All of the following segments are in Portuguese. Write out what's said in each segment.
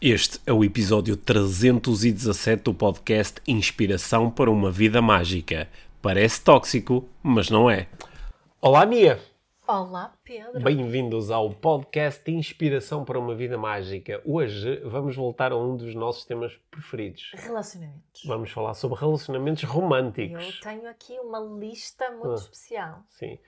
Este é o episódio 317 do podcast Inspiração para uma Vida Mágica. Parece tóxico, mas não é. Olá, Mia! Olá, Pedro! Bem-vindos ao podcast Inspiração para uma Vida Mágica. Hoje vamos voltar a um dos nossos temas preferidos. Relacionamentos. Vamos falar sobre relacionamentos românticos. Eu tenho aqui uma lista muito Ah. especial. Sim.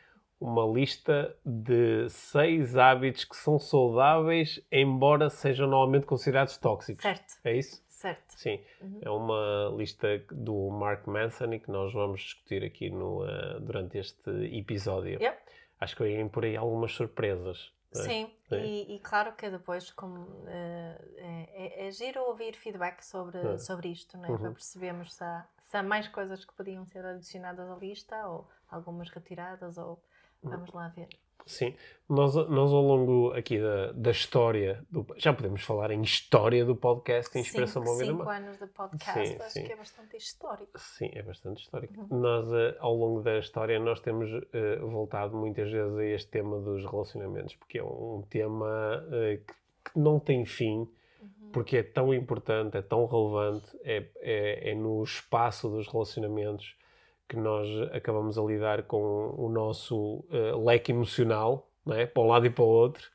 Uma lista de seis hábitos que são saudáveis, embora sejam normalmente considerados tóxicos. Certo, É isso? certo. Sim, é uma lista do Mark Manson e que nós vamos discutir aqui no, eh, durante este episódio. Yep. Acho que vêm por aí algumas surpresas. não é? Sim, É. e, e claro que depois como, eh, é, é, é giro ouvir feedback sobre, É. sobre isto, né? Uhum. para percebermos se há, se há mais coisas que podiam ser adicionadas à lista ou algumas retiradas ou Uhum. Vamos lá ver. Sim, nós, nós ao longo aqui da, da história, do, já podemos falar em história do podcast Inspiração cinco, Boa Vida cinco anos de podcast, Sim, acho sim. que é bastante histórico. Sim, é bastante histórico. Uhum. Nós, eh, ao longo da história, nós temos eh, voltado muitas vezes a este tema dos relacionamentos, porque é um tema eh, que, que não tem fim, Uhum. porque é tão importante, é tão relevante, é, é, é no espaço dos relacionamentos que nós acabamos a lidar com o nosso eh, leque emocional, não é? para um lado e para o outro,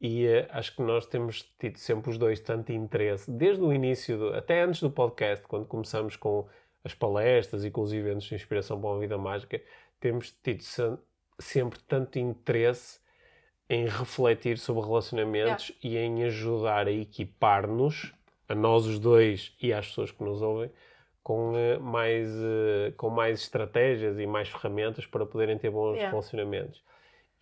e eh, acho que nós temos tido sempre os dois tanto interesse, desde o início, do- até antes do podcast, quando começamos com as palestras e com os eventos de inspiração para uma vida mágica, temos tido se- sempre tanto interesse em refletir sobre relacionamentos e em ajudar a equipar-nos, a nós os dois e às pessoas que nos ouvem, com, eh, mais, eh, com mais estratégias e mais ferramentas para poderem ter bons Yeah. relacionamentos.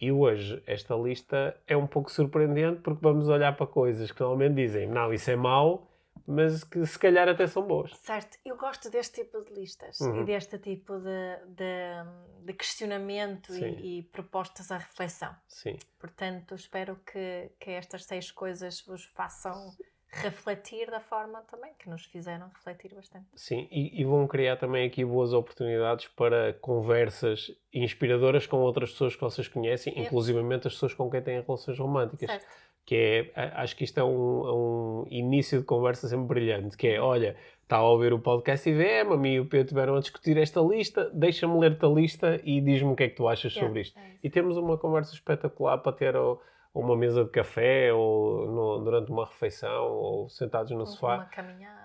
E hoje esta lista é um pouco surpreendente porque vamos olhar para coisas que normalmente dizem não, isso é mau, mas que se calhar até são boas. Certo, eu gosto deste tipo de listas Uhum. e deste tipo de, de, de questionamento e, e propostas à reflexão. Sim, Portanto, espero que, que estas seis coisas vos façam refletir da forma também que nos fizeram refletir bastante. sim. E, e vão criar também aqui boas oportunidades para conversas inspiradoras com outras pessoas que vocês conhecem, Yeah. inclusivamente as pessoas com quem têm relações românticas. Certo. que é, acho que isto é um, é um início de conversa sempre brilhante, que é, olha, está a ouvir o podcast IVM, a mim e o Pedro tiveram a discutir esta lista, deixa-me ler-te a lista e diz-me o que é que tu achas Yeah, sobre isto. é. E temos uma conversa espetacular para ter ou, ou uma mesa de café, ou no- durante uma refeição, ou sentados no Uma sofá,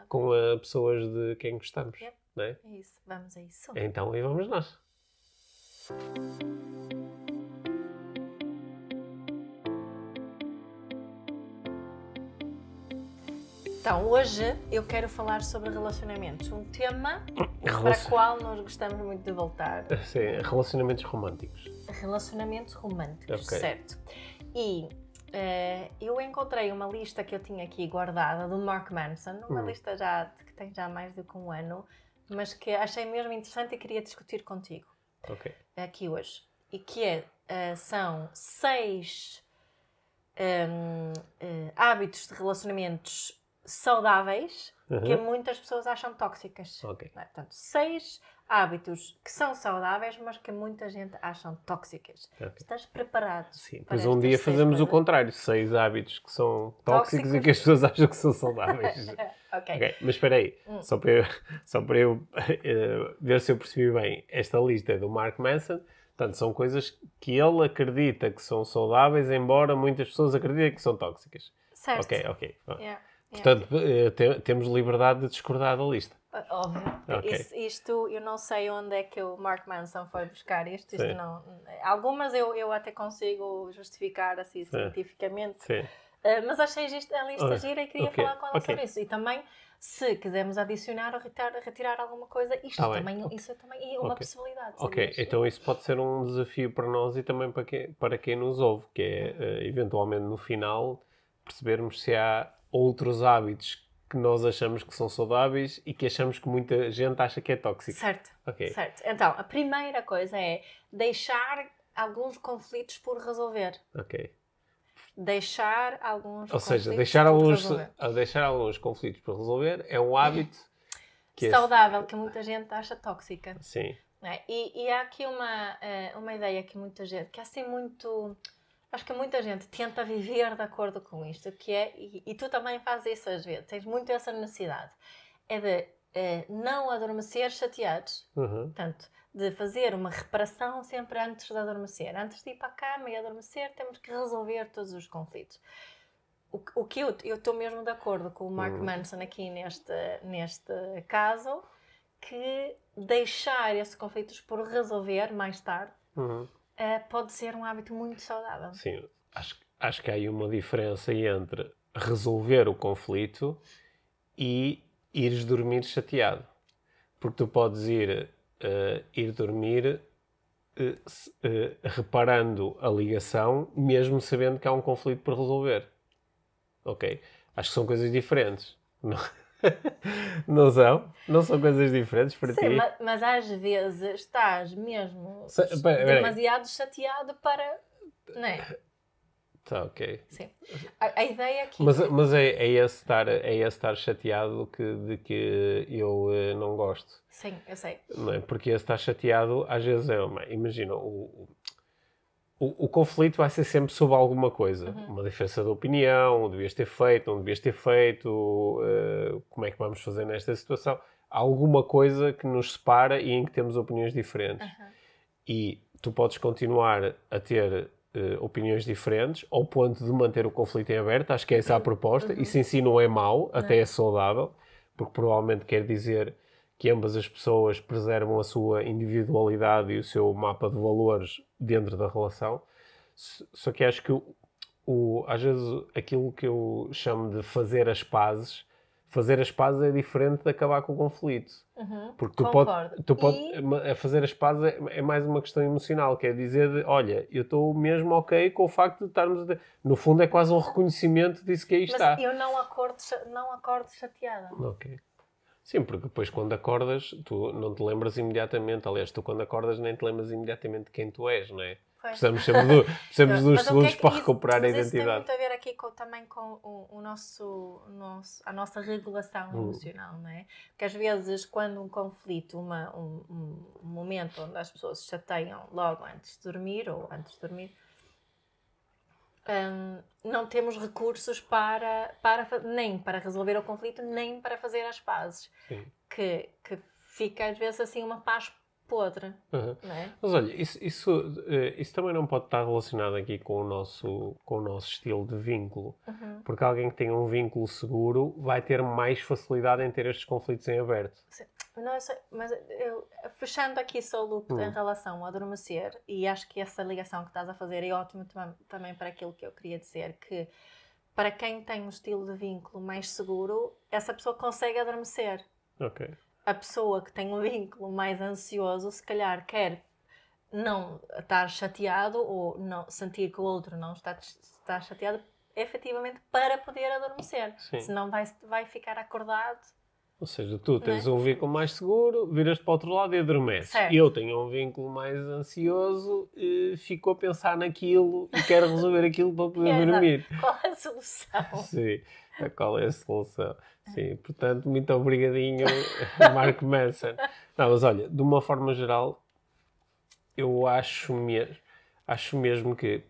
com ah, pessoas de quem gostamos, Yep. não é? É isso, vamos a isso. Então, e vamos nós. Então, hoje eu quero falar sobre relacionamentos, um tema para Relacion- o qual nós gostamos muito de voltar. Sim, relacionamentos românticos. Relacionamentos românticos, Ok. certo. E eh, eu encontrei uma lista que eu tinha aqui guardada do Mark Manson, uma Hum. lista já que tem já mais do que um ano, mas que achei mesmo interessante e queria discutir contigo Ok. aqui hoje. E que é, eh, são seis hum, eh, hábitos de relacionamentos saudáveis que Uhum. muitas pessoas acham tóxicas. Ok. Não é? Portanto, seis hábitos que são saudáveis, mas que muita gente acham tóxicas. Ok. Estás preparado? Sim, pois um dia fazemos o contrário. Seis hábitos que são tóxicos, e Tóxicos. que as pessoas acham que são saudáveis. ok. ok, mas espera aí. Hum. Só para eu, só para eu eh, ver se eu percebi bem. Esta lista é do Mark Manson. Portanto, são coisas que ele acredita que são saudáveis, embora muitas pessoas acreditem que são tóxicas. Certo. Ok, ok. Yeah, yeah. Portanto, te- temos liberdade de discordar da lista. Óbvio. Ok. Isso- isto, eu não sei onde é que o Mark Manson foi buscar isto. isto Sim. não, algumas eu, eu até consigo justificar assim cientificamente. Sim. Uh, mas achei isto, a lista Ah, gira e queria ok, falar com ela ok. sobre isso. E também, se quisermos adicionar ou retirar, retirar alguma coisa, isto bem, também, ok. isso é também é uma possibilidade. Ok, sabias? então isso pode ser um desafio para nós e também para quem, para quem nos ouve, que é, eh, eventualmente, no final, percebermos se há outros hábitos que nós achamos que são saudáveis e que achamos que muita gente acha que é tóxico. Certo, Ok, certo. Então, a primeira coisa é deixar alguns conflitos por resolver. ok. Deixar alguns Ou seja, deixar por alguns, deixar alguns conflitos para resolver é um hábito que é... Saudável, que muita gente acha tóxica. Sim, é? E, e há aqui uma, eh, uma ideia que muita gente, que é assim muito Acho que muita gente tenta viver de acordo com isto, que é, e, e tu também fazes isso às vezes, tens muito essa necessidade, é de eh, não adormecer chateados. Uhum. Portanto, de fazer uma reparação sempre antes de adormecer. Antes de ir para a cama e adormecer, temos que resolver todos os conflitos. O, o que eu estou mesmo de acordo com o Mark Uhum. Manson aqui neste, neste caso, que deixar esses conflitos por resolver mais tarde Uhum. Eh, pode ser um hábito muito saudável. Sim, acho, acho que há aí uma diferença entre resolver o conflito e ires dormir chateado. Porque tu podes ir, eh, ir dormir eh, reparando a ligação, mesmo sabendo que há um conflito por resolver. Ok? Acho que são coisas diferentes. Não, não são? Não são coisas diferentes para Sim, ti? ma- mas, às vezes estás mesmo Se- demasiado chateado para. Não é? Tá, ok. Sim. A, a ideia aqui. Mas, mas é, é, esse estar, é esse estar chateado que, de que eu eh, não gosto. Sim, eu sei. Não é? Porque esse estar chateado, às vezes é uma. Imagina, o, o, o conflito vai ser sempre sobre alguma coisa. Uma diferença de opinião, devias ter feito, não devias ter feito, eh, como é que vamos fazer nesta situação. Há alguma coisa que nos separa e em que temos opiniões diferentes. Aham. E tu podes continuar a ter eh, opiniões diferentes ao ponto de manter o conflito em aberto. Acho que essa é a proposta. Isso em si não é mau, até é saudável, porque provavelmente quer dizer que ambas as pessoas preservam a sua individualidade e o seu mapa de valores dentro da relação. Só que acho que o, o- às vezes aquilo que eu chamo de fazer as pazes, fazer as pazes é diferente de acabar com o conflito. Uhum. Porque tu Concordo. pode, tu pode, E- fazer as pazes é, é mais uma questão emocional, que é dizer, de, olha, eu estou mesmo ok com o facto de estarmos... a- No fundo é quase um reconhecimento disso que aí Mas está. eu não acordo, não acordo chateada. Ok. Sim, porque depois quando acordas, tu não te lembras imediatamente. Aliás, tu quando acordas nem te lembras imediatamente de quem tu és, não é? Pois. Precisamos sempre do, precisamos dos é segundos que para isso- recuperar a mas Isso tem identidade. muito a ver aqui com- também com o, o nosso, o nosso- a nossa regulação Hum. emocional, não é? Porque às vezes, quando um conflito, uma, um, um- um momento onde as pessoas se chateiam logo antes de dormir ou antes de dormir, hum, não temos recursos para, para, nem para resolver o conflito, nem para fazer as pazes. Sim. Que, que fica às vezes assim uma paz podre, Uhum. é? Mas olha, isso, isso, eh, isso também não pode estar relacionado aqui com o nosso, com o nosso estilo de vínculo. Uhum. Porque alguém que tem um vínculo seguro vai ter mais facilidade em ter estes conflitos em aberto. Não, eu sei, mas eu, fechando aqui só o loop Hum. em relação ao adormecer, e acho que essa ligação que estás a fazer é ótima tam- também para aquilo que eu queria dizer, que para quem tem um estilo de vínculo mais seguro, essa pessoa consegue adormecer. Ok. A pessoa que tem um vínculo mais ansioso, se calhar quer não estar chateado ou não sentir que o outro não está, está chateado, efetivamente para poder adormecer. Sim. Senão vai, vai ficar acordado. Ou seja, tu tens Não é? um vínculo mais seguro, viras-te para o outro lado e adormeces. Certo. Eu tenho um vínculo mais ansioso, e fico a pensar naquilo e quero resolver aquilo para poder Exato. dormir. Qual é a solução? Sim, qual é a solução? Sim, portanto, muito obrigadinho, Mark Manson. Não, mas olha, de uma forma geral, eu acho mesmo, acho mesmo que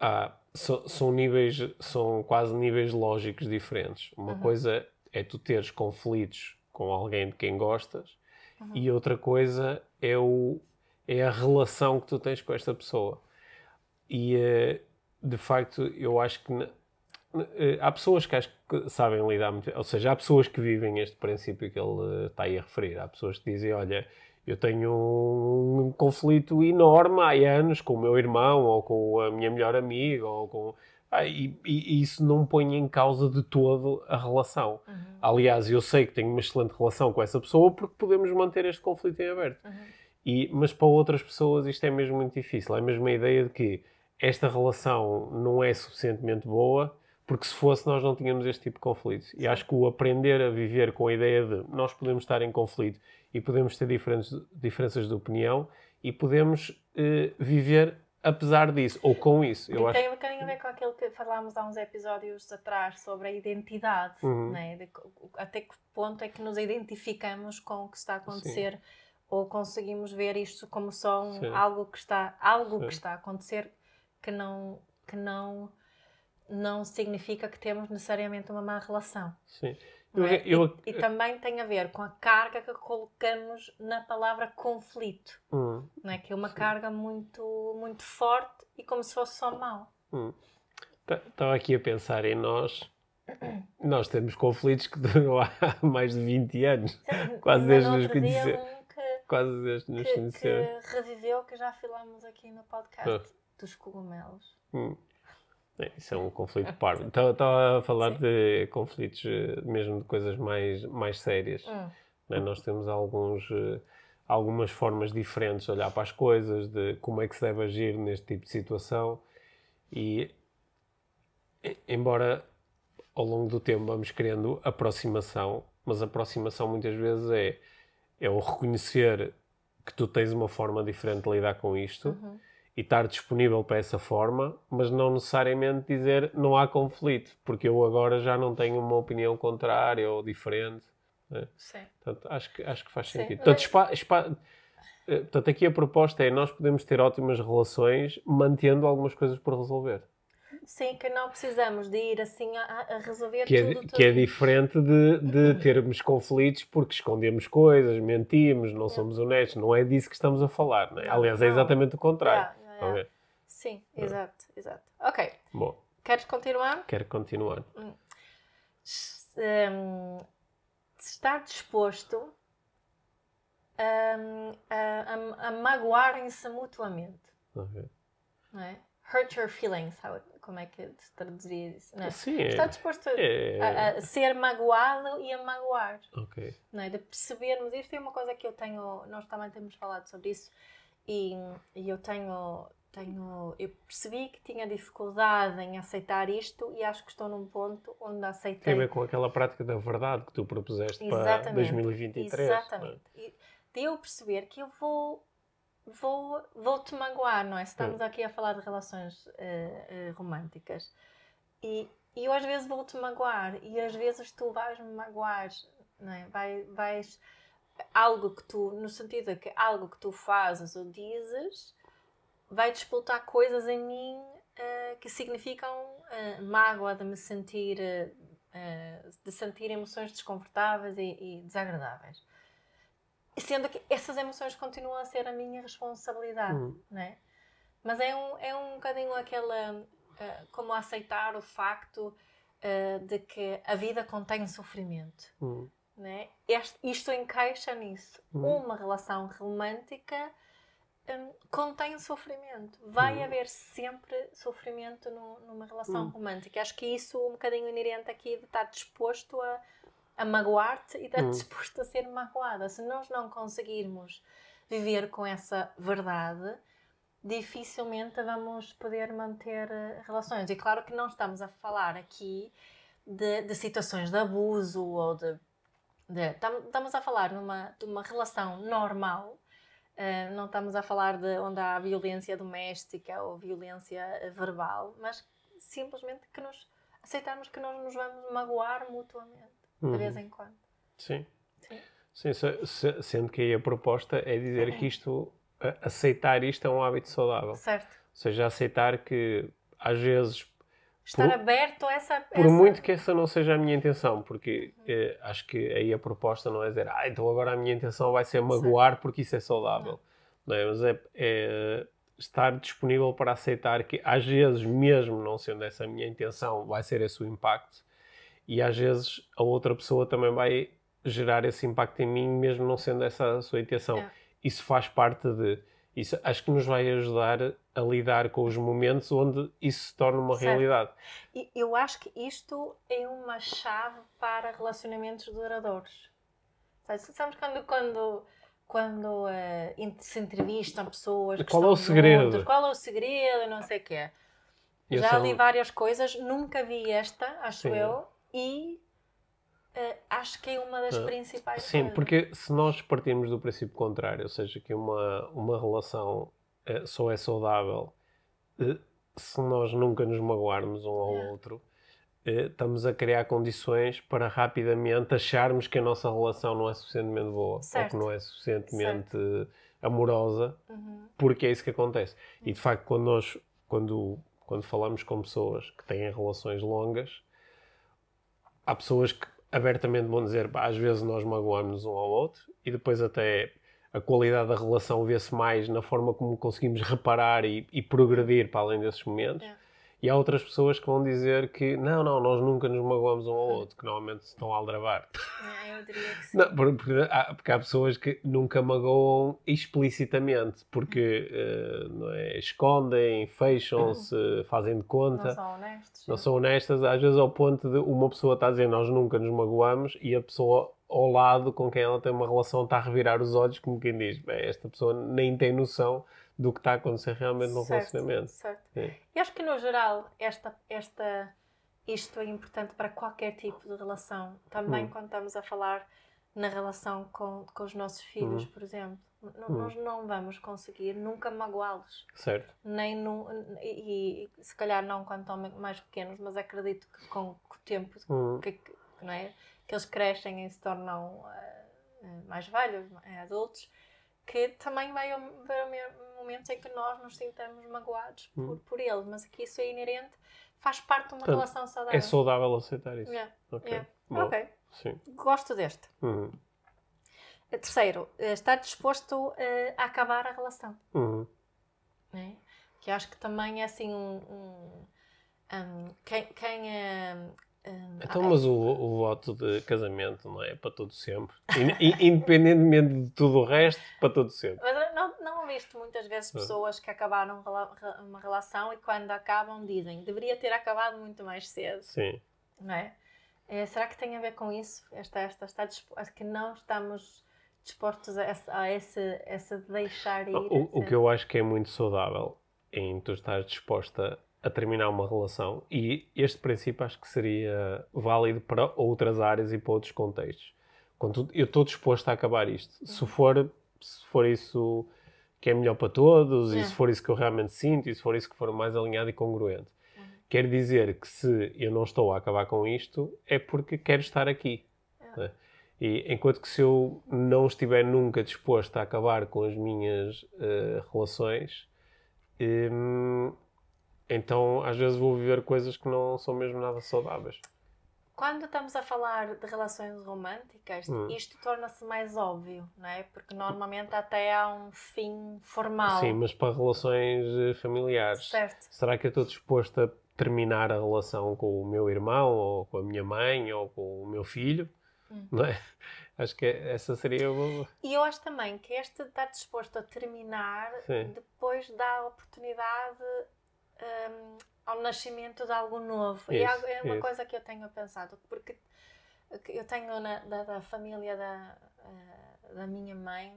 ah, so- são níveis, são quase níveis lógicos diferentes. Uma coisa é tu teres conflitos com alguém de quem gostas e outra coisa é, o, é a relação que tu tens com esta pessoa. E, eh, de facto, eu acho que... eh, há pessoas que acho que sabem lidar muito, ou seja, há pessoas que vivem este princípio que ele eh, está aí a referir. Há pessoas que dizem, olha, eu tenho um conflito enorme há anos com o meu irmão, ou com a minha melhor amiga, ou com... Ah, e, e- e isso não põe em causa de todo a relação. Uhum. Aliás, eu sei que tenho uma excelente relação com essa pessoa porque podemos manter este conflito em aberto. Uhum. E, mas para outras pessoas isto é mesmo muito difícil. É mesmo a ideia de que esta relação não é suficientemente boa porque se fosse nós não tínhamos este tipo de conflitos. E acho que o aprender a viver com a ideia de nós podemos estar em conflito e podemos ter diferentes, diferenças de opinião e podemos eh, viver apesar disso ou com isso. Eu e acho tem um bocadinho a ver com aquilo que falámos há uns episódios atrás sobre a identidade, Uhum. né? De até que ponto é que nos identificamos com o que está a acontecer ou conseguimos ver isto como só um- Sim. algo que está algo Sim. que está a acontecer que não que não, não significa que temos necessariamente uma má relação. Sim. não Eu- é? eu- e, e também tem a ver com a carga que colocamos na palavra conflito, Hum, não é? que é uma carga muito, muito forte e como se fosse só mau. hum. Tá- Estava aqui a pensar em nós. Nós temos conflitos que duram há mais de 20 anos. Quase desde no nos conhecer- um que, Quase desde nos que, conhecer. que reviveu, que já falámos aqui no podcast, dos cogumelos. Hum. É, isso é um conflito parvo. Estava- Estava a falar Sim. de conflitos eh, mesmo de coisas mais, mais sérias. Hum, né? Nós temos alguns, eh, algumas formas diferentes de olhar para as coisas, de como é que se deve agir neste tipo de situação. E, embora ao longo do tempo vamos querendo aproximação, mas aproximação muitas vezes é, é o reconhecer que tu tens uma forma diferente de lidar com isto uhum. E estar disponível para essa forma, mas não necessariamente dizer não há conflito, porque eu agora já não tenho uma opinião contrária ou diferente. Sim. Portanto, acho que, acho que faz Sim, sentido. Portanto, eh, portanto, aqui a proposta é nós podemos ter ótimas relações mantendo algumas coisas por resolver. Sim, que não precisamos de ir assim a, a resolver Que é, tudo, di- tudo. que é diferente de, de termos conflitos porque escondemos coisas, mentimos, não somos honestos. Não é disso que estamos a falar. É? Não, Aliás, é não. exatamente o contrário. A ver? Sim, exato, exato. Ok, Bom, queres continuar? quero continuar. S- hum, estar disposto hum, a, a, a magoarem-se mutuamente, a ver? não é? Hurt your feelings, como é que se traduziria isso? Não é? Sim, é. Estar disposto a, é- a- a ser magoado e a magoar. Ok. não é? De percebermos isto é uma coisa que eu tenho, nós também temos falado sobre isso e, e eu tenho, tenho, eu percebi que tinha dificuldade em aceitar isto e acho que estou num ponto onde Tem a aceitei. ver com aquela prática da verdade que tu propuseste para Exatamente. 2023. não é? Exatamente. De eu perceber que eu vou vou vou te magoar, não é? Se estamos aqui a falar de relações eh, eh, românticas e, e eu às vezes vou te magoar e às vezes tu vais me magoar, não é? Vai, vais algo que tu, no sentido de que algo que tu fazes ou dizes vai disputar coisas em mim eh, que significam eh, mágoa de me sentir eh, de sentir emoções desconfortáveis e, e desagradáveis. Sendo que essas emoções continuam a ser a minha responsabilidade, Hum. né? Mas é um, é um bocadinho aquela. como aceitar o facto de que a vida contém sofrimento, Hum. Né? Este, isto encaixa nisso. Hum. Uma relação romântica hum, contém sofrimento. Vai Hum. haver sempre sofrimento nu- numa relação Hum. romântica. Acho que isso um bocadinho inerente aqui de estar disposto a, a magoar-te e estar Hum. disposto a ser magoada. Se nós não conseguirmos viver com essa verdade, dificilmente vamos poder manter eh, relações. E claro que não estamos a falar aqui de, de situações de abuso ou de. De- tam- estamos a falar numa, de uma relação normal. eh, não estamos a falar de onde há violência doméstica ou violência eh, verbal, mas simplesmente que nos aceitarmos que nós nos vamos magoar mutuamente de Uhum. vez em quando. Sim. Sim. Sim, se- se- sendo que aí a proposta é dizer que isto, aceitar isto é um hábito saudável. Ou Certo? seja, aceitar que às vezes, Estar Por- aberto a essa. por essa- muito que essa não seja a minha intenção, porque eh, acho que aí a proposta não é dizer, ah, então agora a minha intenção vai ser magoar porque isso é saudável. Não é? Mas é, é estar disponível para aceitar que às vezes, mesmo não sendo essa a minha intenção, vai ser esse o impacto e às vezes a outra pessoa também vai gerar esse impacto em mim, mesmo não sendo essa a sua intenção. É. Isso faz parte de. Isso acho que nos vai ajudar a lidar com os momentos onde isso se torna uma Certo. realidade. Eu acho que isto é uma chave para relacionamentos duradouros. Sabe- Sabes quando, quando, quando ent- se entrevistam pessoas que Qual é o segredo? qual é o segredo não sei o quê. Esse Já é li um- várias coisas, nunca vi esta, acho Sim. eu, e eh, acho que é uma das Ah, principais Sim, coisas. porque se nós partirmos do princípio contrário, ou seja, que uma, uma relação eh, só é saudável eh, se nós nunca nos magoarmos um ao outro, eh, estamos a criar condições para rapidamente acharmos que a nossa relação não é suficientemente boa ou Certo. que não é suficientemente eh, amorosa, Uhum. porque é isso que acontece. E de facto, quando nós, quando, quando falamos com pessoas que têm relações longas, há pessoas que abertamente vão dizer, às vezes nós magoamos um ao outro e depois até a qualidade da relação vê-se mais na forma como conseguimos reparar e, e progredir para além desses momentos. É. E há outras pessoas que vão dizer que não, não, nós nunca nos magoamos um ao outro, que normalmente estão a aldrabar. É, eu diria que sim. Não, porque, há, porque, há, pessoas que nunca magoam explicitamente, porque uh, não é, escondem, fecham-se, fazem de conta. Não são honestos. Não são honestas, às vezes ao ponto de uma pessoa estar a dizer nós nunca nos magoamos e a pessoa ao lado com quem ela tem uma relação está a revirar os olhos, como quem diz, esta pessoa nem tem noção do que está a acontecer realmente no certo, relacionamento. Certo. É. E acho que no geral esta, esta, isto é importante para qualquer tipo de relação. Também hum. quando estamos a falar na relação com, com os nossos filhos, hum. por exemplo. N hum. Nós não vamos conseguir nunca magoá-los. Certo. Nem no, e, e, se calhar não quando estão mais pequenos, mas acredito que com, o tempo hum. que, que, não é? que eles crescem e se tornam uh, mais velhos, é, adultos, que também vai haver momentos em que nós nos sintamos magoados por, hum. por eles, mas aqui isso é inerente, faz parte de uma relação saudável. É saudável aceitar isso. Yeah. Ok. Yeah. ok. Sim. Gosto deste. Uhum. Terceiro, estar disposto uh, a acabar a relação. Uhum. É? Que acho que também é assim um. um, um quem, quem uh, Hum, então, okay. mas o, o, voto de casamento não é para todo sempre? Independentemente de tudo o resto, para todo sempre. Mas não, muitas vezes pessoas que acabaram uma relação e quando acabam dizem deveria ter acabado muito mais cedo. Sim. Não é? é será que tem a ver com isso? Esta, esta está que não estamos dispostos a, essa, a esse, esse deixar ir? O, o que eu acho que é muito saudável em tu estar disposta a terminar uma relação e este princípio acho que seria válido para outras áreas e para outros contextos. Quando eu estou disposto a acabar isto, se uhum. for, se for isso que é melhor para todos é. e se for isso que eu realmente sinto e se for isso que for mais alinhado e congruente. Uhum. Quer dizer que se eu não estou a acabar com isto é porque quero estar aqui. É. Né? E enquanto que se eu não estiver nunca disposto a acabar com as minhas uh, relações, um, então, às vezes vou viver coisas que não são mesmo nada saudáveis. Quando estamos a falar de relações românticas, hum. isto torna-se mais óbvio, não é? Porque normalmente até há um fim formal. Sim, mas para relações eh, familiares. Certo. Será que eu estou disposto a terminar a relação com o meu irmão, ou com a minha mãe, ou com o meu filho? Hum. Não é? Acho que essa seria uma... E eu acho também que este estar disposto a terminar Sim. depois dá a oportunidade um, ao nascimento de algo novo. Isso, e é uma isso. coisa que eu tenho pensado, porque eu tenho na, da, da família da, uh, da minha mãe,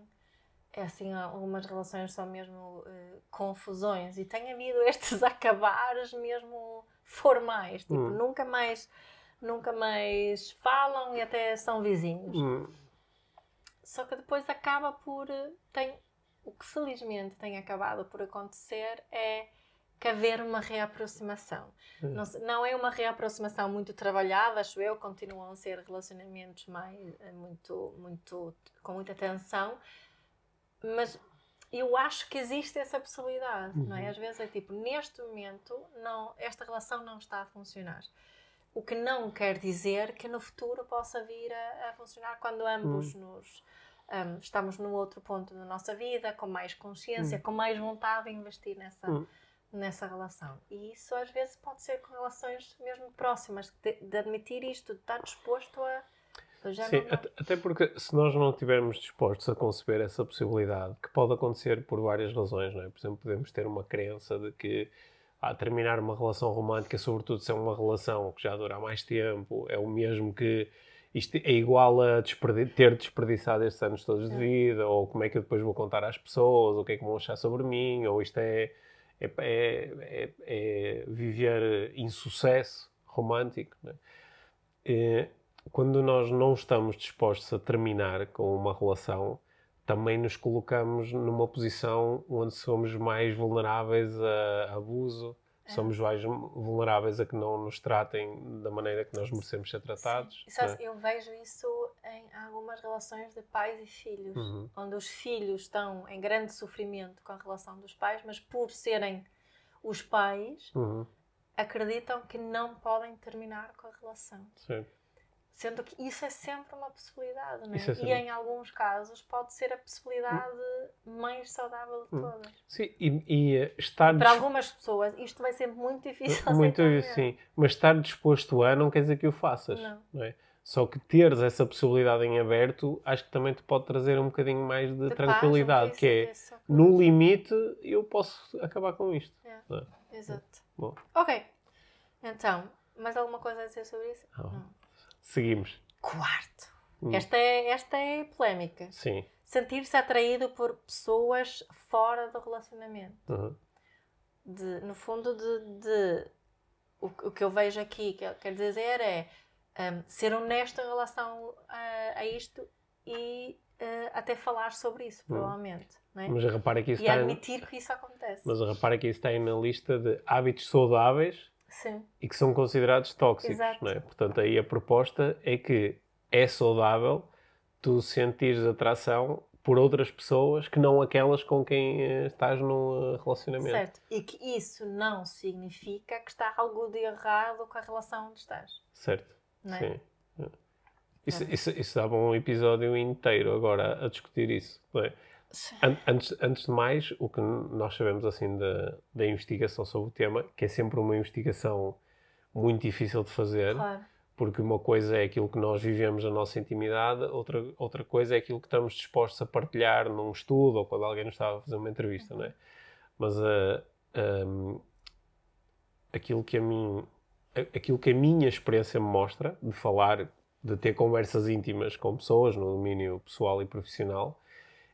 é assim, algumas relações são mesmo uh, confusões e tem havido estes acabares mesmo formais, tipo, hum. nunca mais nunca mais falam e até são vizinhos. Hum. Só que depois acaba por eh, tem o que felizmente tem acabado por acontecer é que haver uma reaproximação. É. Não, não, é uma reaproximação muito trabalhada, acho eu, continuam a ser relacionamentos mais, eh, muito, muito, com muita tensão, mas eu acho que existe essa possibilidade, uhum. não é? Uhum. Às vezes é tipo, neste momento, não, esta relação não está a funcionar. O que não quer dizer que no futuro possa vir a, a funcionar quando ambos uhum. nos... Um, estamos num outro ponto da nossa vida, com mais consciência, uhum. com mais vontade de investir nessa, uhum nessa relação. E isso às vezes pode ser com relações mesmo próximas, de, de admitir isto, de estar disposto a. Sim, não... até porque se nós não estivermos dispostos a conceber essa possibilidade, que pode acontecer por várias razões, não é? Por exemplo, podemos ter uma crença de que a terminar uma relação romântica, sobretudo se é uma relação que já dura mais tempo, é o mesmo que isto é igual a desperdi ter desperdiçado estes anos todos de vida, ou como é que eu depois vou contar às pessoas, ou o que é que vão achar sobre mim, ou isto é é, é, é, é viver insucesso romântico. Né? quando nós não estamos dispostos a terminar com uma relação, também nos colocamos numa posição onde somos mais vulneráveis a abuso, é. Somos mais vulneráveis a que não nos tratem da maneira que nós merecemos ser tratados. Né? Eu vejo isso em algumas relações de pais e filhos, uhum. onde os filhos estão em grande sofrimento com a relação dos pais, mas por serem os pais Uhum. acreditam que não podem terminar com a relação. Certo. Sendo que isso é sempre uma possibilidade, não é? Isso é E em alguns casos pode ser a possibilidade mais saudável de Hum. todas. Sim, e, e, eh, estar Para algumas pessoas isto vai ser muito difícil muito isso, sim, mas estar disposto a não quer dizer que o faças, Não. é? Só que teres essa possibilidade em aberto, acho que também te pode trazer um bocadinho mais de, De paz, tranquilidade, não que é coisa. no limite eu posso acabar com isto. É, não é? Exato. Bom. Ok. Então, mais alguma coisa a dizer sobre isso? Não. Seguimos. Quarto. Hum. Esta é, esta é polémica. Sim. Sentir-se atraído por pessoas fora do relacionamento. Uhum. De, no fundo, de, de- o, o que eu vejo aqui, que eu quero dizer é hum, ser honesto em relação a, a isto e eh, até falar sobre isso, Hum. provavelmente. Não é? Mas repara que isso E está, em- admitir que isso acontece. mas repara que isso está aí na lista de hábitos saudáveis Sim, e que são considerados tóxicos, Exato. não é? Portanto, aí a proposta é que é saudável tu sentires atração por outras pessoas que não aquelas com quem eh, estás num eh, relacionamento. certo. E que isso não significa que está algo de errado com a relação onde estás. Certo. Não é? Sim. É. Isso, isso, isso dava um episódio inteiro agora a discutir isso. não é? An- Antes, antes de mais, o que nós sabemos assim da, da investigação sobre o tema, que é sempre uma investigação muito difícil de fazer, Claro. porque uma coisa é aquilo que nós vivemos na nossa intimidade, outra, outra coisa é aquilo que estamos dispostos a partilhar num estudo ou quando alguém nos está a fazer uma entrevista, não é? Mas ah, ahm, aquilo que a mim aquilo que a minha experiência me mostra de falar, de ter conversas íntimas com pessoas no domínio pessoal e profissional,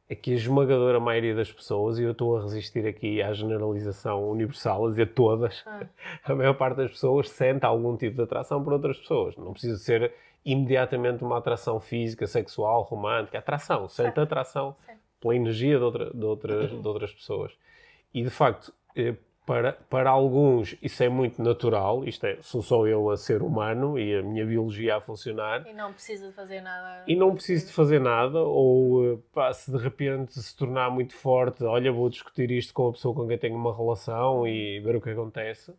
é que a esmagadora maioria das pessoas, e eu estou a resistir aqui à generalização universal, a dizer todas, Ah. a maior parte das pessoas sente algum tipo de atração por outras pessoas. Não precisa ser imediatamente uma atração física, sexual, romântica. Atração. Sente Certo. atração Certo. pela energia de, outra- de outras, de outras pessoas. E, de facto, eh, para, para alguns isso é muito natural. Isto é, sou só eu a ser humano e a minha biologia a funcionar. E não precisa de fazer nada. E não preciso de fazer nada, ou pá, se de repente se tornar muito forte, olha, vou discutir isto com a pessoa com quem tenho uma relação e ver o que acontece.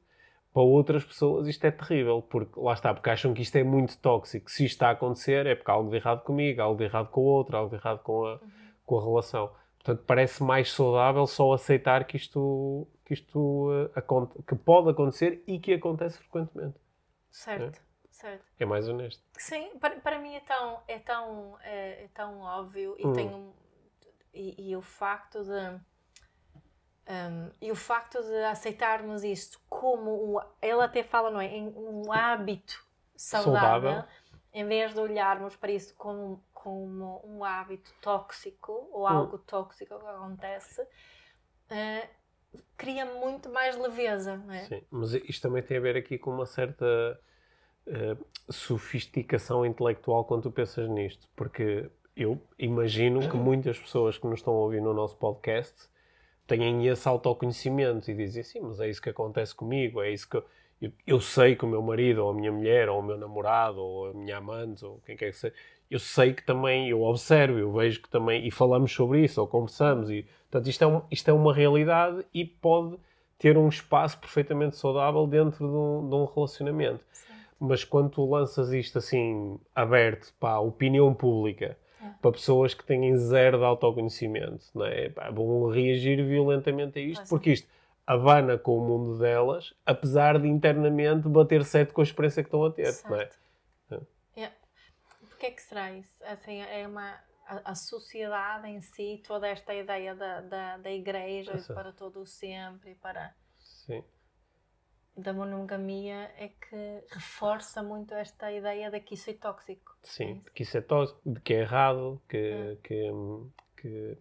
Para outras pessoas isto é terrível, porque lá está, porque acham que isto é muito tóxico. Se isto está a acontecer é porque há algo de errado comigo, há algo de errado com o outro, há algo de errado com a, com a relação. Portanto, parece mais saudável só aceitar que isto, que isto eh, que pode acontecer e que acontece frequentemente. Certo, certo. É mais honesto. Sim, para, para mim é tão, é tão, é, é tão óbvio e Hum. tenho e, e o facto de hum, e o facto de aceitarmos isto como um, ele até fala não é em um hábito saudável, Saudável. em vez de olharmos para isso como como um hábito tóxico Hum. ou algo tóxico que acontece eh, cria muito mais leveza, não é? Sim, mas isto também tem a ver aqui com uma certa eh, sofisticação intelectual quando tu pensas nisto, porque eu imagino que muitas pessoas que nos estão a ouvir no nosso podcast têm esse autoconhecimento e dizem sim, mas é isso que acontece comigo, é isso que eu, eu, eu sei que o meu marido, ou a minha mulher, ou o meu namorado, ou a minha amante, ou quem quer que seja, eu sei que também, eu observo, eu vejo que também, e falamos sobre isso, ou conversamos, e portanto isto é, um, isto é uma realidade e pode ter um espaço perfeitamente saudável dentro de um, de um relacionamento. Mas quando tu lanças isto assim, aberto para a opinião pública, É. para pessoas que têm zero de autoconhecimento, não é? Pá, vão reagir violentamente a isto, Pois é. porque isto abana com o mundo delas, apesar de internamente bater certo com a experiência que estão a ter, não é? Yeah. Porquê que será isso? Assim, é uma, a, a sociedade em si, toda esta ideia da, da, da igreja Exato. para todo o sempre, para Sim. da monogamia, é que reforça muito esta ideia de que isso é tóxico. Sim, É que isso é tóxico, de que é errado, que, É. que, que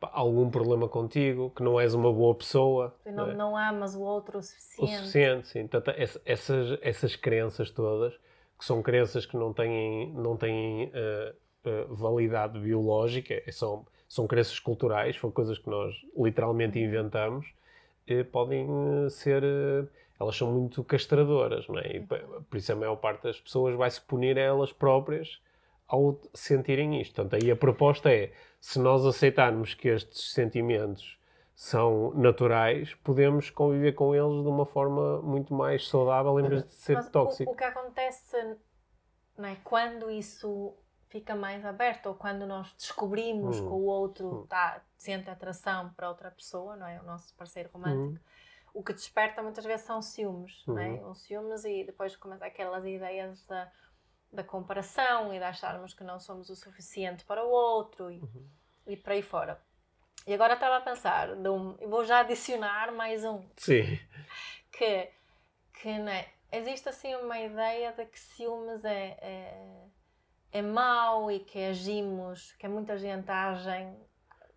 algum problema contigo, que não és uma boa pessoa. Não, não é? não amas o outro o O suficiente. suficiente, sim. Portanto, essa- essas, essas crenças todas, que são crenças que não têm, não têm eh, eh, validade biológica, é só- são crenças culturais, são coisas que nós literalmente inventamos, podem eh, ser. elas são muito castradoras, não é? E, por isso a maior parte das pessoas vai se punir a elas próprias ao sentirem isto. Portanto, aí a proposta é: se nós aceitarmos que estes sentimentos são naturais, podemos conviver com eles de uma forma muito mais saudável em vez de ser Mas tóxico. O, o que acontece é, quando isso fica mais aberto ou quando nós descobrimos Hum. que o outro Hum. tá, sente atração para outra pessoa, não é? O nosso parceiro romântico. Hum. O que desperta muitas vezes são ciúmes, não é? Os ciúmes e depois começa aquelas ideias da, da comparação e de acharmos que não somos o suficiente para o outro e, Uhum. e por aí fora. E agora estava a pensar, um, vou já adicionar mais um, Sim. que, que né, existe assim uma ideia de que ciúmes é, é, é mau e que agimos, que muita gente age,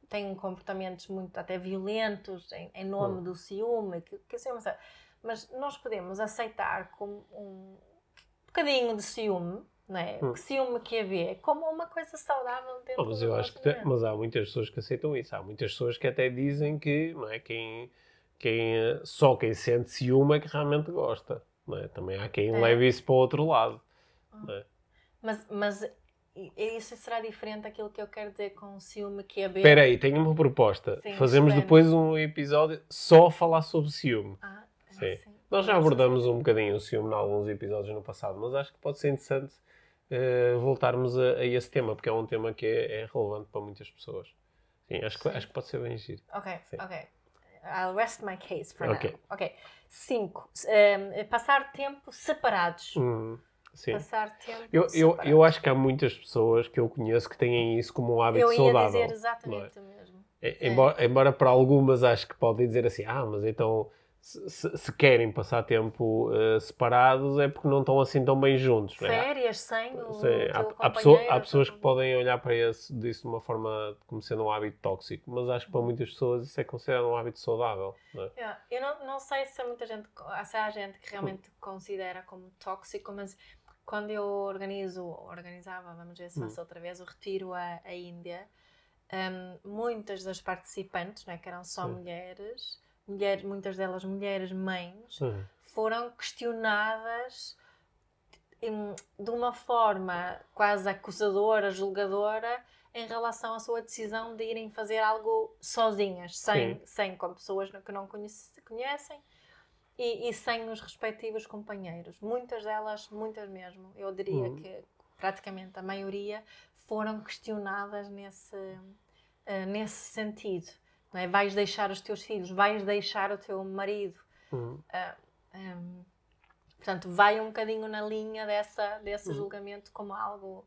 tem comportamentos muito até violentos em, em nome Hum. do ciúme, que, que ciúme, sabe? mas nós podemos aceitar como um bocadinho de ciúme, não é? Hum. Que ciúme que havia, como uma coisa saudável dentro Oh, mas eu acho que tem- mas há muitas pessoas que aceitam isso. Há muitas pessoas que até dizem que não é quem, quem eh, só quem sente ciúme é que realmente gosta. Não é? Também há quem É. leve isso para o outro lado. não é? Mas, mas isso será diferente daquilo que eu quero dizer com ciúme que é haver. Espera aí, tenho uma proposta. Sim, Fazemos depois um episódio só a falar sobre ciúme. Ah, é Sim. assim. Nós já abordamos um bocadinho o ciúme em alguns episódios no passado, mas acho que pode ser interessante eh, voltarmos a, a esse tema, porque é um tema que é, é relevante para muitas pessoas. Sim, acho que, Sim. acho que pode ser bem giro. Ok, Sim. ok. I'll rest my case for Ok. now. Ok. Cinco. ehm, passar tempo separados. Hum, sim. Passar tempo Eu, eu, separados. eu acho que há muitas pessoas que eu conheço que têm isso como um hábito Eu ia saudável. dizer exatamente o mesmo. E- Embora, embora para algumas acho que podem dizer assim, ah, mas então se, se- querem passar tempo eh, separados é porque não estão assim tão bem juntos. é? Férias sem o Sim, há, há, pessoa- há pessoas que podem olhar para esse, disso de uma forma como sendo um hábito tóxico, mas acho que para muitas pessoas isso é considerado um hábito saudável. Não é? Yeah, Eu não, não sei se há muita gente, se há gente que realmente considera como tóxico, mas quando eu organizo, organizava, vamos ver se Hum. faço outra vez, o retiro à, à Índia, hum, muitas das participantes, não é, que eram só Sim. mulheres, mulheres, muitas delas mulheres mães, Hum, foram questionadas em- de uma forma quase acusadora, julgadora, em relação à sua decisão de irem fazer algo sozinhas, sem, Sim. sem com pessoas que não conhece- conhecem e, e sem os respectivos companheiros. Muitas delas, muitas mesmo, eu diria Uhum. que praticamente a maioria foram questionadas nesse, eh, nesse sentido. Não é? Vais deixar os teus filhos, vais deixar o teu marido. hum. Hum, portanto, vai um bocadinho na linha dessa, desse Uhum. julgamento como algo,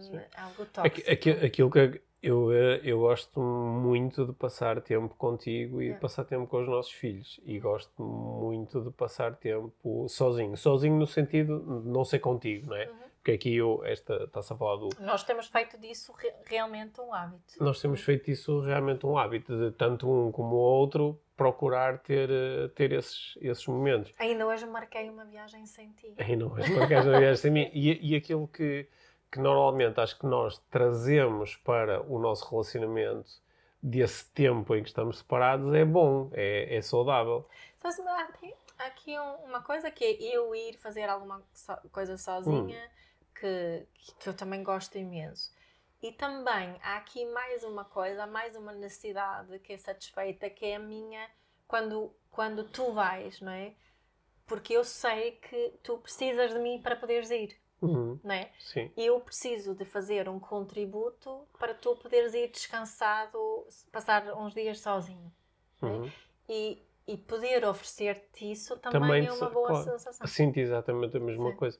Sim. algo tóxico. aqui- aquilo que eu, eu gosto muito de passar tempo contigo e de Yeah. passar tempo com os nossos filhos. E gosto muito de passar tempo sozinho. Sozinho no sentido de não ser contigo, não é? Uhum. Porque aqui eu, esta, está-se a falar do, Nós temos feito disso re- realmente um hábito. Nós temos feito isso realmente um hábito, de tanto um como o outro procurar ter, eh, ter esses, esses momentos. Ainda hoje marquei uma viagem sem ti. E não és uma viagem sem mim. E, e aquilo que, que normalmente acho que nós trazemos para o nosso relacionamento desse tempo em que estamos separados é bom, é, é saudável. Sabes, há aqui, um- uma coisa que é eu ir fazer alguma coisa sozinha Hum. Que, que eu também gosto imenso. E também há aqui mais uma coisa, mais uma necessidade que é satisfeita, que é a minha quando, quando tu vais, não é? Porque eu sei que tu precisas de mim para poderes ir, Uhum, não é? sim. E eu preciso de fazer um contributo para tu poderes ir descansado, passar uns dias sozinho. Uhum. E, e poder oferecer-te isso também, Também é uma boa claro. sensação. Sinto exatamente a mesma Sim. coisa.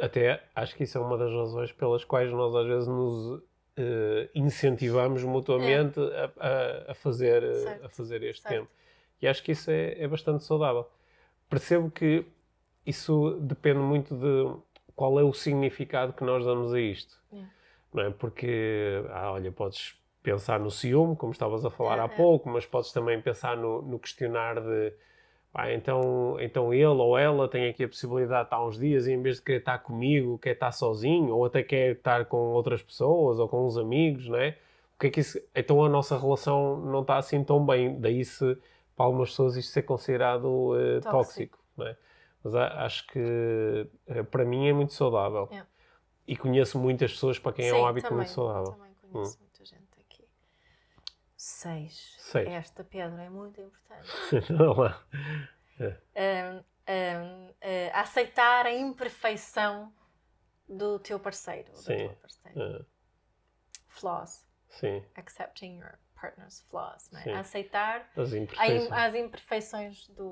Até acho que isso é uma das razões pelas quais nós às vezes nos eh, incentivamos mutuamente a, a- a fazer, eh, Certo, a fazer este certo. tempo. E acho que isso é, é bastante saudável. Percebo que isso depende muito de qual é o significado que nós damos a isto. É. Não é? Porque, ah, olha, podes pensar no ciúme, como estavas a falar É, há é. pouco, mas podes também pensar no, no questionar de pá, então, então ele ou ela tem aqui a possibilidade de estar uns dias e em vez de querer estar comigo, quer estar sozinho, ou até quer estar com outras pessoas ou com uns amigos, não é? O que é que isso... Então a nossa relação não está assim tão bem. Daí se para algumas pessoas isto ser considerado eh, Tóxico. tóxico, não é? Mas a- acho que eh, para mim é muito saudável. É. E conheço muitas pessoas para quem é um Sim, hábito também, muito saudável. Hum. Também conheço muita gente aqui. Seis. Seis. Esta, Pedro, é muito importante. Então, lá. Um, um, uh, aceitar a imperfeição do teu parceiro. Sim. Da tua parceira. Ah, Flaws. sim, Accepting your partner's flaws. Não é? Aceitar as imperfeições. as imperfeições do,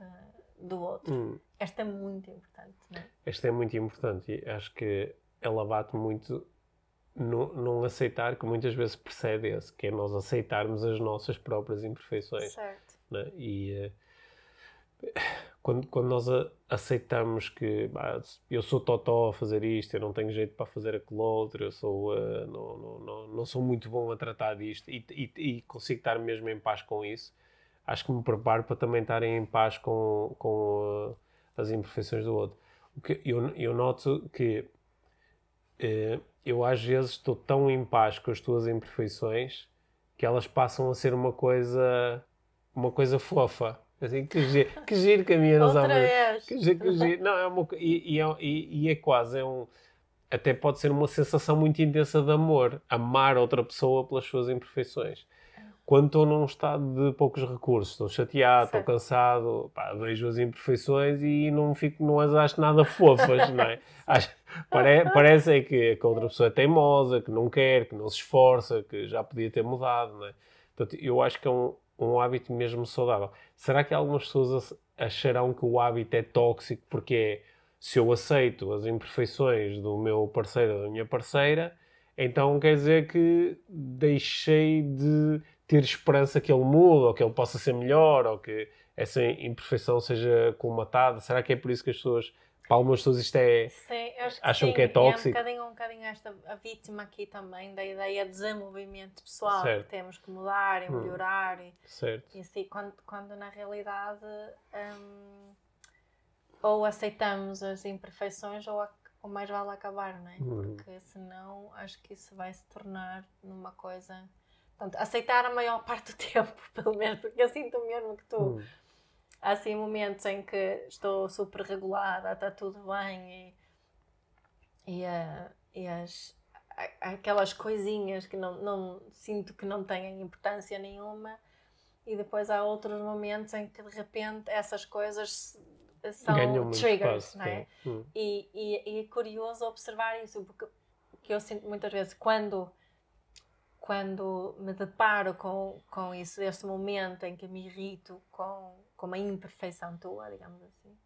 uh, do outro. Hum, Esta é muito importante. Não é? esta é muito importante e acho que ela bate muito não aceitar, que muitas vezes precede esse, que é nós aceitarmos as nossas próprias imperfeições. Certo. né? E eh, quando, quando nós a- aceitamos que "Ah, eu sou totó a fazer isto, eu não tenho jeito para fazer aquilo outro, eu sou, eh, não, não, não, não sou muito bom a tratar disto e, e, e consigo estar mesmo em paz com isso, acho que me preparo para também estar em paz com, com eh, as imperfeições do outro. O que eu, eu noto que eu às vezes estou tão em paz com as tuas imperfeições que elas passam a ser uma coisa uma coisa fofa. Assim, que giro que, giro sabe. vez. Que giro, que giro. Não, é uma, e, e, é, e, e é quase, é um, até pode ser uma sensação muito intensa de amor, amar outra pessoa pelas suas imperfeições. Quando estou num estado de poucos recursos, estou chateado, estou cansado, pá, vejo as imperfeições e não, fico, não as acho nada fofas, não é? Acho- pare- parece é que, a outra pessoa é teimosa, que não quer, que não se esforça, que já podia ter mudado, não é? Portanto, eu acho que é um, um hábito mesmo saudável. Será que algumas pessoas ach- acharão que o hábito é tóxico porque é se eu aceito as imperfeições do meu parceiro ou da minha parceira, então quer dizer que deixei de ter esperança que ele mude, ou que ele possa ser melhor, ou que essa imperfeição seja colmatada. Será que é por isso que as pessoas, para algumas pessoas, isto é. Sim, acho que Acham sim. que é tóxico? um bocadinho, um bocadinho esta a vítima aqui também da ideia de desenvolvimento pessoal, Certo. que temos que mudar e Hum. melhorar. E, Certo. e assim, quando, quando na realidade hum, ou aceitamos as imperfeições ou, a- ou mais vale acabar, não é? Hum. Porque senão acho que isso vai se tornar numa coisa. Portanto, aceitar a maior parte do tempo, pelo menos, porque eu sinto mesmo que tu. Hum. Há assim momentos em que estou super regulada, está tudo bem e, e, ah, e as, aquelas coisinhas que não, não sinto que não têm importância nenhuma e depois há outros momentos em que de repente essas coisas são Ganham triggers, espaço. não é? Hum. E, e, e é curioso observar isso, porque eu sinto muitas vezes quando, quando me deparo com, com isso, deste momento em que me irrito com, com uma imperfeição tua, digamos assim,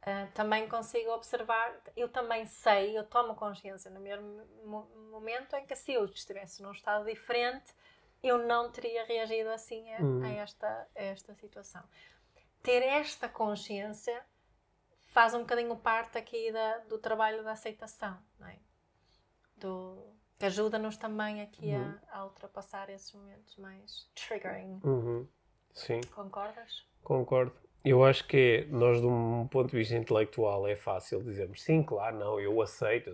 ah, também consigo observar, eu também sei, eu tomo consciência no mesmo mo- momento em que se eu estivesse num estado diferente, eu não teria reagido assim a, Hum. a esta, a esta situação. Ter esta consciência faz um bocadinho parte aqui da, do trabalho da aceitação, não é? Do, que ajuda-nos também aqui Uhum. a, a ultrapassar esses momentos mais triggering. Uhum. Sim. Concordas? Concordo. Eu acho que é, nós, de um ponto de vista intelectual, é fácil dizermos sim, claro, não, eu aceito.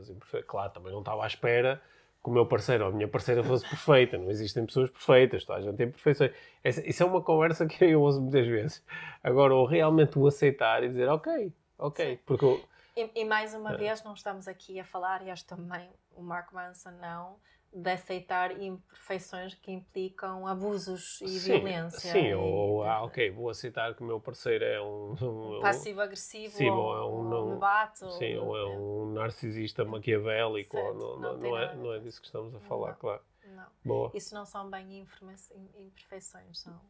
Claro, também não estava à espera que o meu parceiro ou a minha parceira fosse perfeita. Não existem pessoas perfeitas, toda a gente tem perfeições. Essa- Isso é uma conversa que eu ouço muitas vezes. Agora, ou realmente o aceitar e dizer, ok, ok, Sim. porque eu, E, e mais uma É. vez, não estamos aqui a falar, e acho também o Mark Manson não, de aceitar imperfeições que implicam abusos e sim, violência. Sim, e- ou, ah, ok, vou aceitar que o meu parceiro é um, um- um- passivo-agressivo, Sim, ou, ou é um ou não- me bate. ou- Sim, ou é um narcisista maquiavélico, ou Certo, não, não não, não é, não é ver. disso que estamos a falar, Não. claro. Não, Boa. isso não são bem imperfeições, são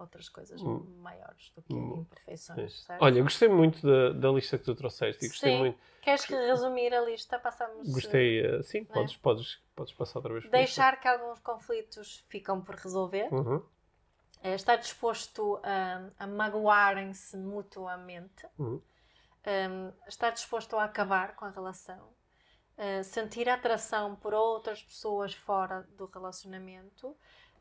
outras coisas Hum. maiores do que Hum. imperfeições, certo? Olha, gostei muito da, da lista que tu trouxeste gostei Sim. muito. Queres que resumir a lista? Passamos... Gostei, eh, sim, é? podes, podes, podes passar outra vez Deixar que alguns conflitos ficam por resolver. Uhum, Eh, estar disposto a, a magoarem-se mutuamente, uhum, um, estar disposto a acabar com a relação, eh, sentir atração por outras pessoas fora do relacionamento,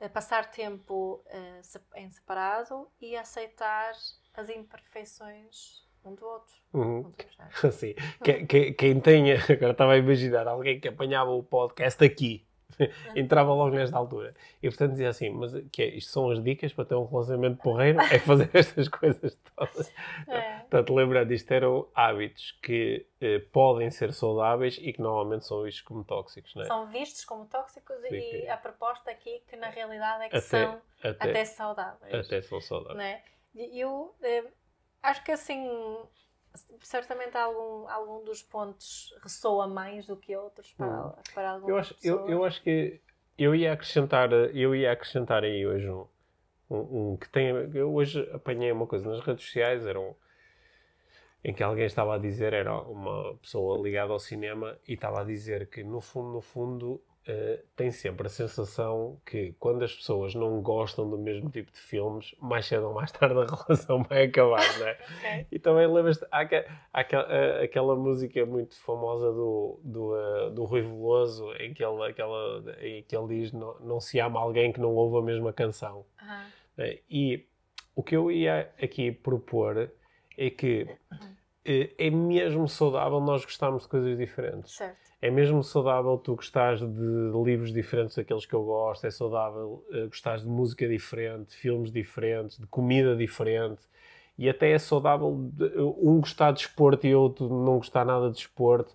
passar tempo eh, em separado e aceitar as imperfeições um do outro. uhum. Um do outro, Assim, que- que- quem tenha, agora estava a imaginar alguém que apanhava o podcast aqui, entrava logo nesta altura. E portanto dizia assim, mas que é, isto são as dicas para ter um relacionamento porreiro, é fazer estas coisas todas. É. Portanto, lembrando, isto eram hábitos que eh, podem ser saudáveis e que normalmente são vistos como tóxicos, não é? São vistos como tóxicos Sim, e a proposta aqui que na realidade é que até, são até, até saudáveis. Até são saudáveis. Não é? Eu eh, acho que assim certamente algum, algum dos pontos ressoa mais do que outros para, hum. para algumas eu acho, eu, eu, acho que eu ia acrescentar, eu ia acrescentar aí hoje um, um, um que tem. Eu hoje apanhei uma coisa nas redes sociais, era um, em que alguém estava a dizer, era uma pessoa ligada ao cinema, e estava a dizer que no fundo, no fundo, uh, tem sempre a sensação que quando as pessoas não gostam do mesmo tipo de filmes, mais cedo ou mais tarde a relação vai acabar, não é? okay. E também lembras-te, há, há, há, aquela música muito famosa do, do, uh, do Rui Veloso, em que ele, aquela, em que ele diz não, não se ama alguém que não ouve a mesma canção. Uhum. E o que eu ia aqui propor é que é mesmo saudável nós gostarmos de coisas diferentes. Certo é mesmo saudável tu gostares de livros diferentes daqueles que eu gosto, é saudável uh, gostares de música diferente, filmes diferentes, de comida diferente, e até é saudável de, um gostar de esporte e outro não gostar nada de esporte.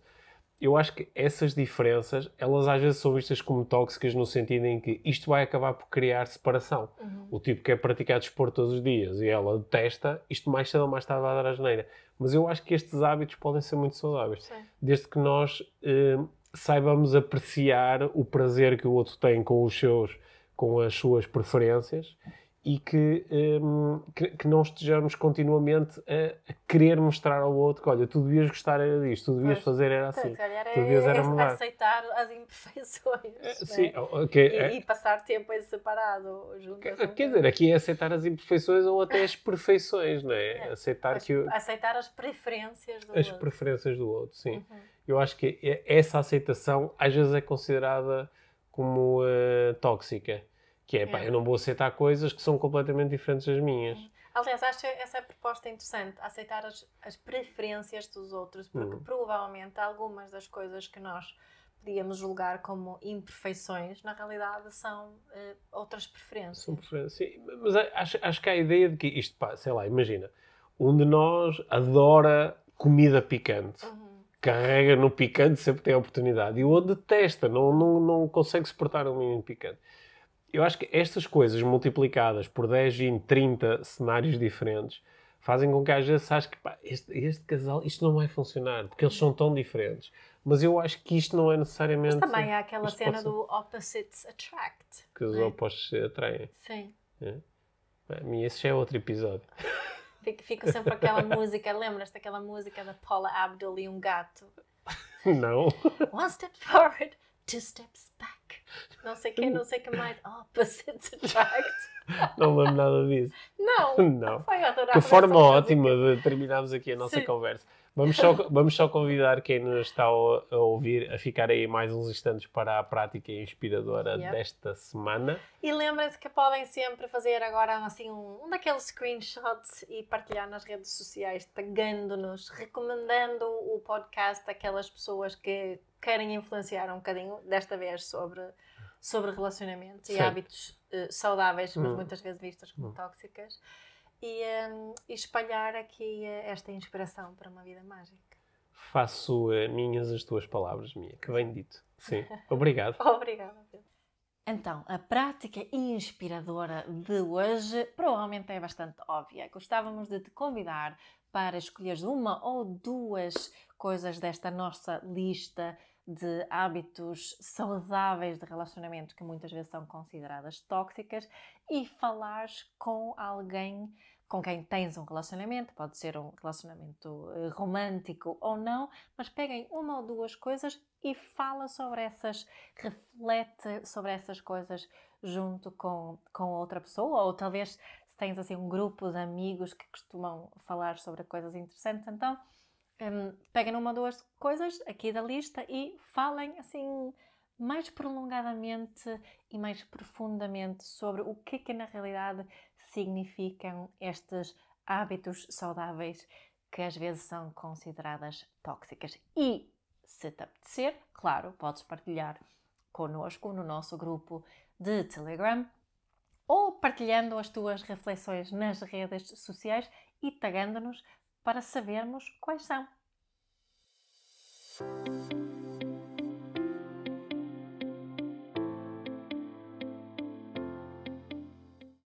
Eu acho que essas diferenças, elas às vezes são vistas como tóxicas no sentido em que isto vai acabar por criar separação. Uhum. O tipo que é praticar desporto todos os dias e ela detesta, isto mais cedo ou mais tarde vai dar a geneira. Mas eu acho que estes hábitos podem ser muito saudáveis. Sim. Desde que nós eh, saibamos apreciar o prazer que o outro tem com os seus, com as suas preferências e que, um, que, que, não estejamos continuamente a, a, querer mostrar ao outro que, olha, tu devias gostar era disto, tu devias pois, fazer era assim. tu devias era mudar. aceitar as imperfeições. É, sim, okay, e, é, e, passar tempo em separado junto. Quer, quer dizer, aqui é aceitar as imperfeições ou até as perfeições, não é? é aceitar as, que... Aceitar as preferências do as outro. As preferências do outro, sim. Uhum. Eu acho que essa aceitação às vezes é considerada como uh, tóxica que é, pá, é. eu não vou aceitar coisas que são completamente diferentes das minhas. Aliás, acho essa proposta interessante, aceitar as, as preferências dos outros, porque hum. provavelmente algumas das coisas que nós podíamos julgar como imperfeições, na realidade são uh, outras preferências. São preferências, sim. Mas acho, acho que há a ideia de que isto, pá, sei lá, imagina, um de nós adora comida picante. Uhum. Carrega no picante sempre tem a oportunidade. E o outro detesta, não, não, não consegue suportar um mínimo picante eu acho que estas coisas multiplicadas por 10, 20, 30 cenários diferentes fazem com que às vezes acho que pá, este, este, casal, isto não vai funcionar, porque eles são tão diferentes. Mas eu acho que isto não é necessariamente. Mas também há aquela cena do opposites attract. Que os é? opostos se atraem. Sim. É? mim, esse já é outro episódio. Fica sempre aquela música, lembras-te daquela música da Paula Abdul e um gato? Não. One step forward, two steps back. Não sei quem, não sei que mais. Opposites attract. Não lembro nada disso. Não. Não. Foi Que forma ótima de terminarmos aqui a nossa Sim. conversa. Vamos só, vamos só convidar quem nos está a, ouvir a ficar aí mais uns instantes para a prática inspiradora yep. desta semana. E lembrem-se que podem sempre fazer agora assim um, um daqueles screenshots e partilhar nas redes sociais, tagando-nos, recomendando o podcast àquelas pessoas que querem influenciar um bocadinho, desta vez, sobre, sobre relacionamentos e hábitos uh, saudáveis, mas hum. muitas vezes vistas como hum. tóxicas e, um, e espalhar aqui uh, esta inspiração para uma vida mágica. Faço uh, minhas as tuas palavras, Mia, que bem dito. Sim, obrigado. Obrigada, Pedro. Então, a prática inspiradora de hoje provavelmente é bastante óbvia. Gostávamos de te convidar para escolheres uma ou duas coisas desta nossa lista de hábitos saudáveis de relacionamento que muitas vezes são consideradas tóxicas e falares com alguém com quem tens um relacionamento, pode ser um relacionamento eh, romântico ou não, mas peguem uma ou duas coisas e fala sobre essas, reflete sobre essas coisas junto com, com outra pessoa, ou talvez se tens assim um grupo de amigos que costumam falar sobre coisas interessantes, então um, peguem numa ou duas coisas aqui da lista e falem assim mais prolongadamente e mais profundamente sobre o que é que na realidade significam estes hábitos saudáveis que às vezes são consideradas tóxicas. E, se te apetecer, claro, podes partilhar connosco no nosso grupo de Telegram ou partilhando as tuas reflexões nas redes sociais e tagando-nos para sabermos quais são.